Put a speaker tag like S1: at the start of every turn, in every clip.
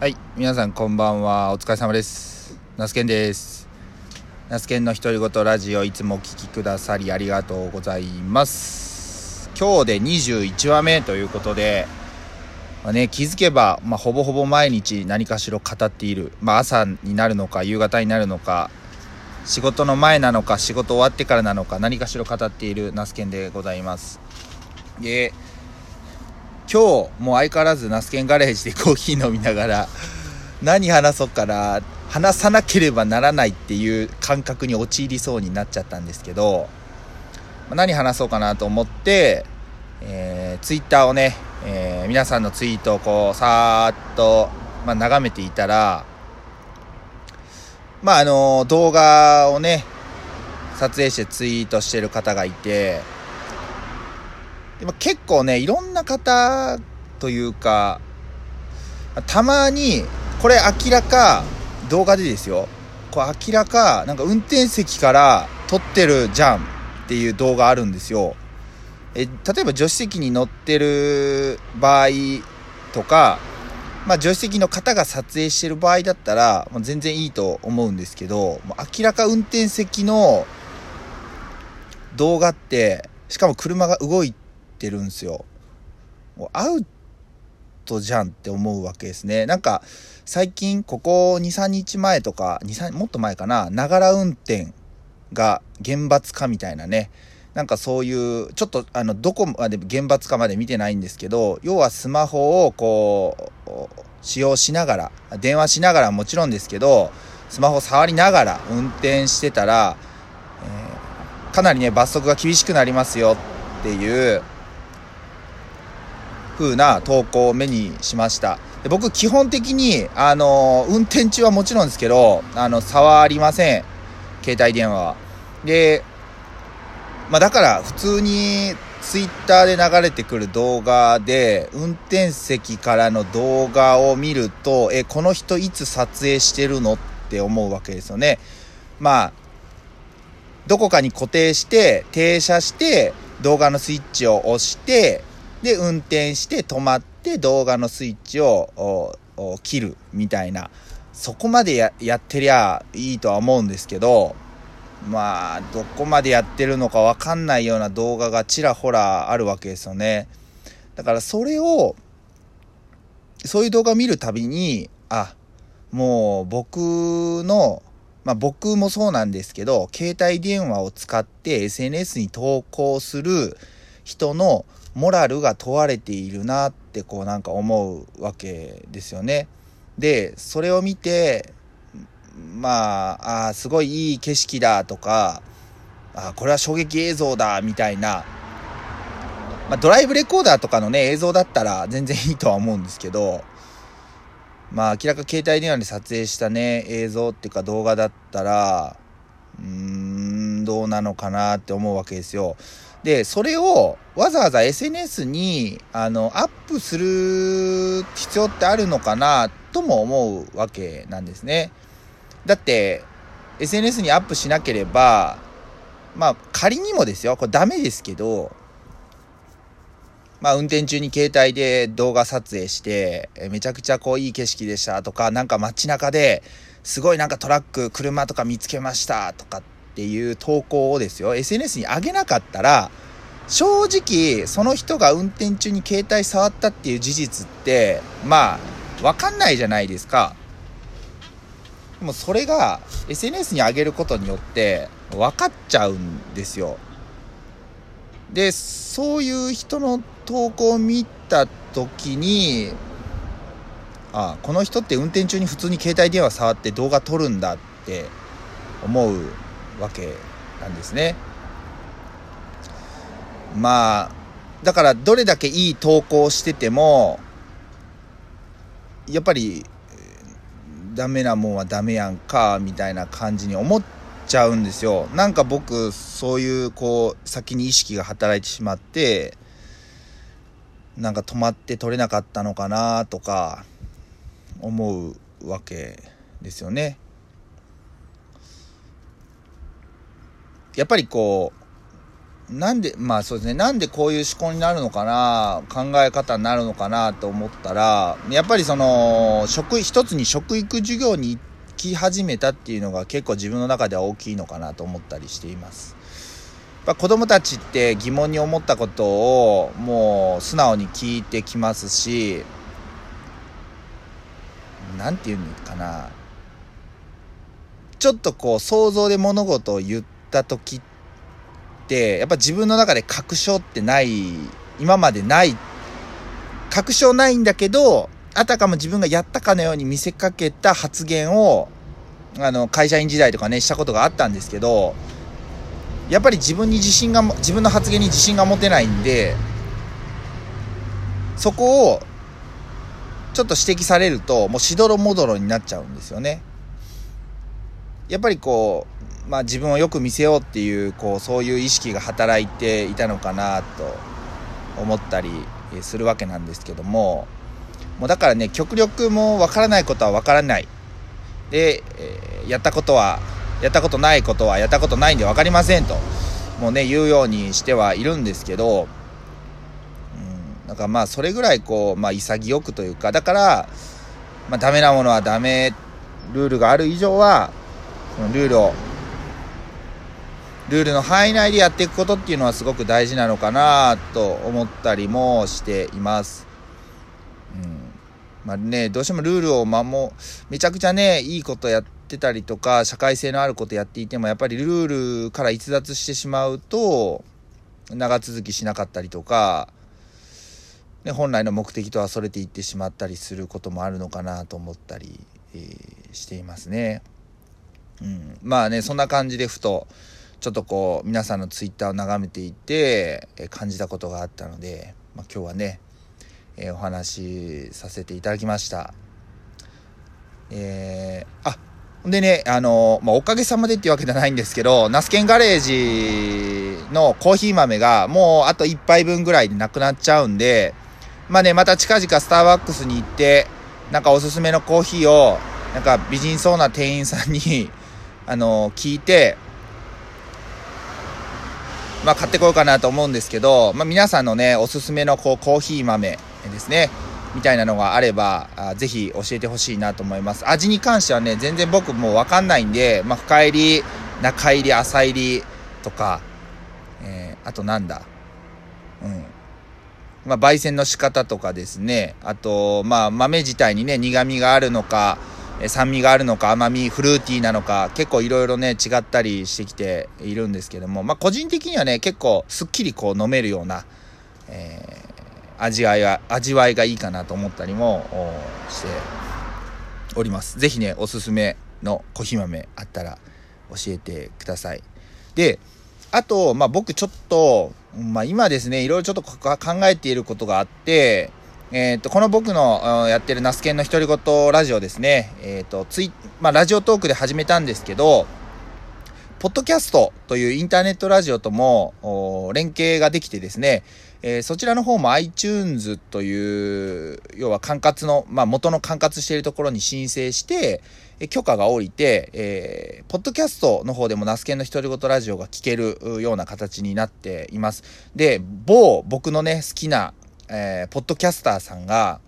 S1: はい、皆さんこんばんは。お疲れ様です。ナスケンです。ナスケンの独り言ラジオいつもお聞きくださりありがとうございます。今日で21話目ということで、まあね、気づけば、まあ、ほぼほぼ毎日何かしら語っている。まあ、朝になるのか、夕方になるのか、仕事の前なのか、仕事終わってからなのか、何かしら語っているナスケンでございます。で、今日もう相変わらずナスケンガレージでコーヒー飲みながら何話そうかな話さなければならないっていう感覚に陥りそうになっちゃったんですけど何話そうかなと思って、えー、ツイッターをね、えー皆さんのツイートをこうさーっと、まあ、眺めていたらまああの動画をね撮影してツイートしてる方がいてでも結構ねいろんな方というかたまにこれ明らか動画でですよ。これ明らかなんか運転席から撮ってるじゃんっていう動画あるんですよ。え例えば助手席に乗ってる場合とかまあ助手席の方が撮影してる場合だったらもう全然いいと思うんですけどもう明らか運転席の動画ってしかも車が動いてるんですよ。もうアウトじゃんって思うわけですね。なんか最近ここ23日前とか23もっと前かな。ながら運転が厳罰化みたいなね。なんかそういうちょっとあのどこまで厳罰化まで見てないんですけど要はスマホをこう使用しながら電話しながらもちろんですけどスマホ触りながら運転してたら、えーかなりね罰則が厳しくなりますよっていう風な投稿を目にしました。で僕基本的にあの運転中はもちろんですけどあの触りません。携帯電話は。でまあだから普通にツイッターで流れてくる動画で運転席からの動画を見るとえこの人いつ撮影してるのって思うわけですよね。まあどこかに固定して停車して動画のスイッチを押してで運転して止まって動画のスイッチを切るみたいな。そこまでややってりゃいいとは思うんですけどまあどこまでやってるのか分かんないような動画がちらほらあるわけですよね。だからそれをそういう動画を見るたびにあもう僕のまあ僕もそうなんですけど、携帯電話を使って SNS に投稿する人のモラルが問われているなってこうなんか思うわけですよね。で、それを見て、まあ、あすごいいい景色だとか、あこれは衝撃映像だみたいな、まあ、ドライブレコーダーとかのね映像だったら全然いいとは思うんですけど、まあ明らか携帯電話で撮影したね映像っていうか動画だったらうーんどうなのかなって思うわけですよ。でそれをわざわざ SNS にあのアップする必要ってあるのかなとも思うわけなんですね。だって SNS にアップしなければまあ仮にもですよ。これダメですけどまあ、運転中に携帯で動画撮影して、えめちゃくちゃこういい景色でしたとか、なんか街中ですごいなんかトラック、車とか見つけましたとかっていう投稿をですよ、SNS に上げなかったら、正直その人が運転中に携帯触ったっていう事実って、まあ、わかんないじゃないですか。でもそれが SNS に上げることによって分かっちゃうんですよ。でそういう人の投稿を見た時にあこの人って運転中に普通に携帯電話触って動画撮るんだって思うわけなんですね。まあだからどれだけいい投稿をしててもやっぱりダメなもんはダメやんかみたいな感じに思っちゃうんですよ。なんか僕そういうこう先に意識が働いてしまってなんか止まって取れなかったのかなとか思うわけですよねやっぱりこうなんで、まあそうですね、なんでこういう思考になるのかな、考え方になるのかなと思ったら、やっぱりその、食、一つに食育授業に行き始めたっていうのが結構自分の中では大きいのかなと思ったりしています。やっぱ子供たちって疑問に思ったことをもう素直に聞いてきますし、なんていうのかな、ちょっとこう想像で物事を言った時って、やっぱ自分の中で確証ってない、今までない、確証ないんだけど、あたかも自分がやったかのように見せかけた発言を、あの、会社員時代とかね、したことがあったんですけど、やっぱり自分に自信が、自分の発言に自信が持てないんで、そこを、ちょっと指摘されると、もうしどろもどろになっちゃうんですよね。やっぱりこう、まあ、自分をよく見せようっていうこうそういう意識が働いていたのかなと思ったりするわけなんですけどももうだからね極力もう分からないことは分からないで、え、やったことはやったことないことはやったことないんで分かりませんともうね言うようにしてはいるんですけど、うん、なんかまあそれぐらいこう、まあ、潔くというかだから、まあ、ダメなものはダメルールがある以上はそのルールをルールの範囲内でやっていくことっていうのはすごく大事なのかなと思ったりもしています。まあね、どうしてもルールを守めちゃくちゃねいいことやってたりとか社会性のあることやっていてもやっぱりルールから逸脱してしまうと長続きしなかったりとか、ね、本来の目的とはそれていってしまったりすることもあるのかなと思ったり、えー、していますね。うん、まあねそんな感じでふとちょっとこう皆さんのツイッターを眺めていて、え感じたことがあったので、まあ、今日はね、えー、お話しさせていただきました。えー、あでねあの、まあ、おかげさまでっていうわけじゃないんですけどナスケンガレージのコーヒー豆がもうあと1杯分ぐらいでなくなっちゃうんでまあねまた近々スターバックスに行ってなんかおすすめのコーヒーをなんか美人そうな店員さんに あの聞いてまあ、買ってこようかなと思うんですけど、まあ、皆さんのね、おすすめのこうコーヒー豆ですね、みたいなのがあれば、あぜひ教えてほしいなと思います。味に関してはね、全然僕もうわかんないんで、まあ、深入り、中入り、浅入りとか、えー、あとなんだ、うん。まあ、焙煎の仕方とかですね、あと、まあ、豆自体にね、苦味があるのか、酸味があるのか甘みフルーティーなのか結構いろいろね違ったりしてきているんですけどもまあ個人的にはね結構すっきりこう飲めるような、えー、味わいは味わいがいいかなと思ったりもしております。是非ねおすすめのコーヒー豆あったら教えてください。であと、まあ、僕ちょっと、まあ、今ですねいろいろちょっと考えていることがあってえっ、ー、と、この僕のやってるナスケンの独り言ラジオですね、えっ、ー、と、ツイ、まあ、ラジオトークで始めたんですけど、ポッドキャストというインターネットラジオとも連携ができてですね、えー、そちらの方も iTunes という、要は管轄の、まあ、元の管轄しているところに申請して、え許可が下りて、えー、ポッドキャストの方でもナスケンの独り言ラジオが聞けるような形になっています。で、某僕のね、好きなえー、ポッドキャスターさんが、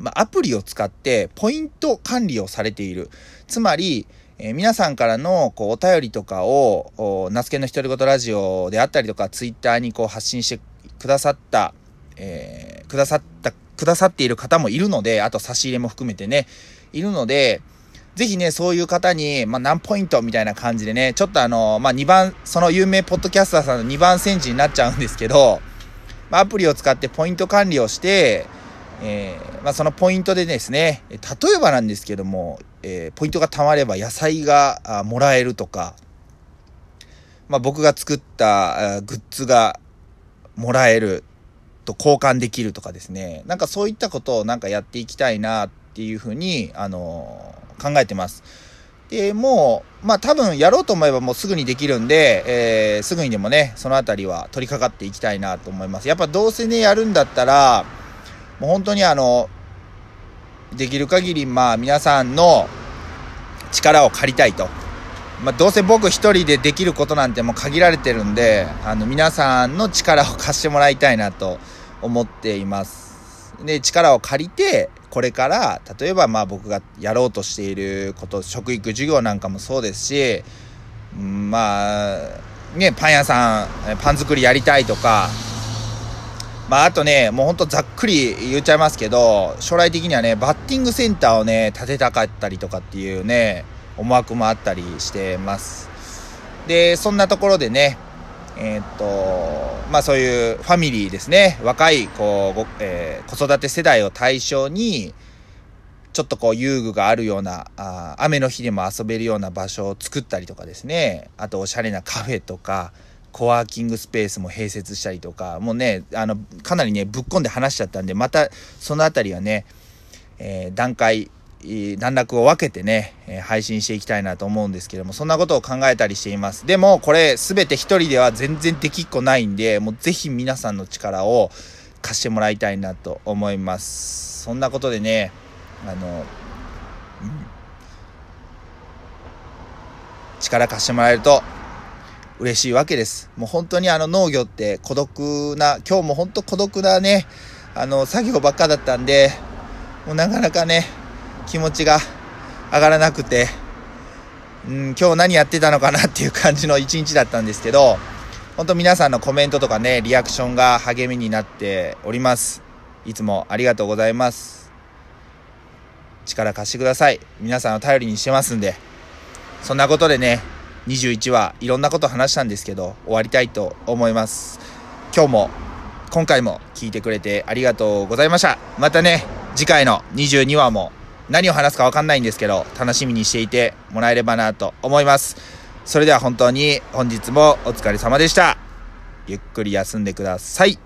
S1: まあ、アプリを使ってポイント管理をされている。つまり、えー、皆さんからのこうお便りとかを、ナスケの独り言ラジオであったりとか、ツイッターにこう発信してくださった、えー、くださった、くださっている方もいるので、あと差し入れも含めてね、いるので、ぜひね、そういう方に、まあ、何ポイントみたいな感じでね、ちょっとあの、まあ、2番、その有名ポッドキャスターさんの2番戦時になっちゃうんですけど、まあ、アプリを使ってポイント管理をして、えー、まあ、そのポイントでですね、例えばなんですけども、えー、ポイントが貯まれば野菜がもらえるとか、まあ、僕が作ったグッズがもらえると交換できるとかですね、なんかそういったことをなんかやっていきたいなっていうふうに、あの、考えてます。で、もう、まあ多分やろうと思えばもうすぐにできるんで、えー、すぐにでもね、そのあたりは取り掛かっていきたいなと思います。やっぱどうせね、やるんだったら、もう本当にあの、できる限りまあ皆さんの力を借りたいとまあ、どうせ僕一人でできることなんてもう限られてるんで、あの、皆さんの力を貸してもらいたいなと思っています。で、力を借りて、これから、例えばまあ僕がやろうとしていること、食育授業なんかもそうですし、うんまあ、ね、パン屋さん、パン作りやりたいとか、まあ、あとね、もうほんとざっくり言っちゃいますけど、将来的にはね、バッティングセンターをね、建てたかったりとかっていうね、思惑もあったりしてます。で、そんなところでね、えー、っと、まあそういうファミリーですね、若いこう、えー、子育て世代を対象に、ちょっとこう遊具があるようなあ、雨の日でも遊べるような場所を作ったりとかですね、あとおしゃれなカフェとか、コワーキングスペースも併設したりとか、もうね、あの、かなりね、ぶっ込んで話しちゃったんで、またそのあたりはね、えー、段階、段落を分けてね、え配信していきたいなと思うんですけども、そんなことを考えたりしています。でも、これ全て一人では全然できっこないんで、もうぜひ皆さんの力を貸してもらいたいなと思います。そんなことでね、あの、うん、力貸してもらえると嬉しいわけです。もう本当にあの農業って孤独な、今日も本当孤独なね、あの作業ばっかだったんで、もうなかなかね、気持ちが上がらなくて、うん、今日何やってたのかなっていう感じの一日だったんですけど、本当皆さんのコメントとかね、リアクションが励みになっております。いつもありがとうございます。力貸してください。皆さんを頼りにしてますんで。そんなことでね、21話いろんなこと話したんですけど、終わりたいと思います。今日も、今回も聞いてくれてありがとうございました。またね、次回の22話も何を話すかわかんないんですけど、楽しみにしていてもらえればなと思います。それでは本当に本日もお疲れ様でした。ゆっくり休んでください。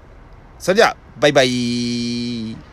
S1: それでは、バイバイ。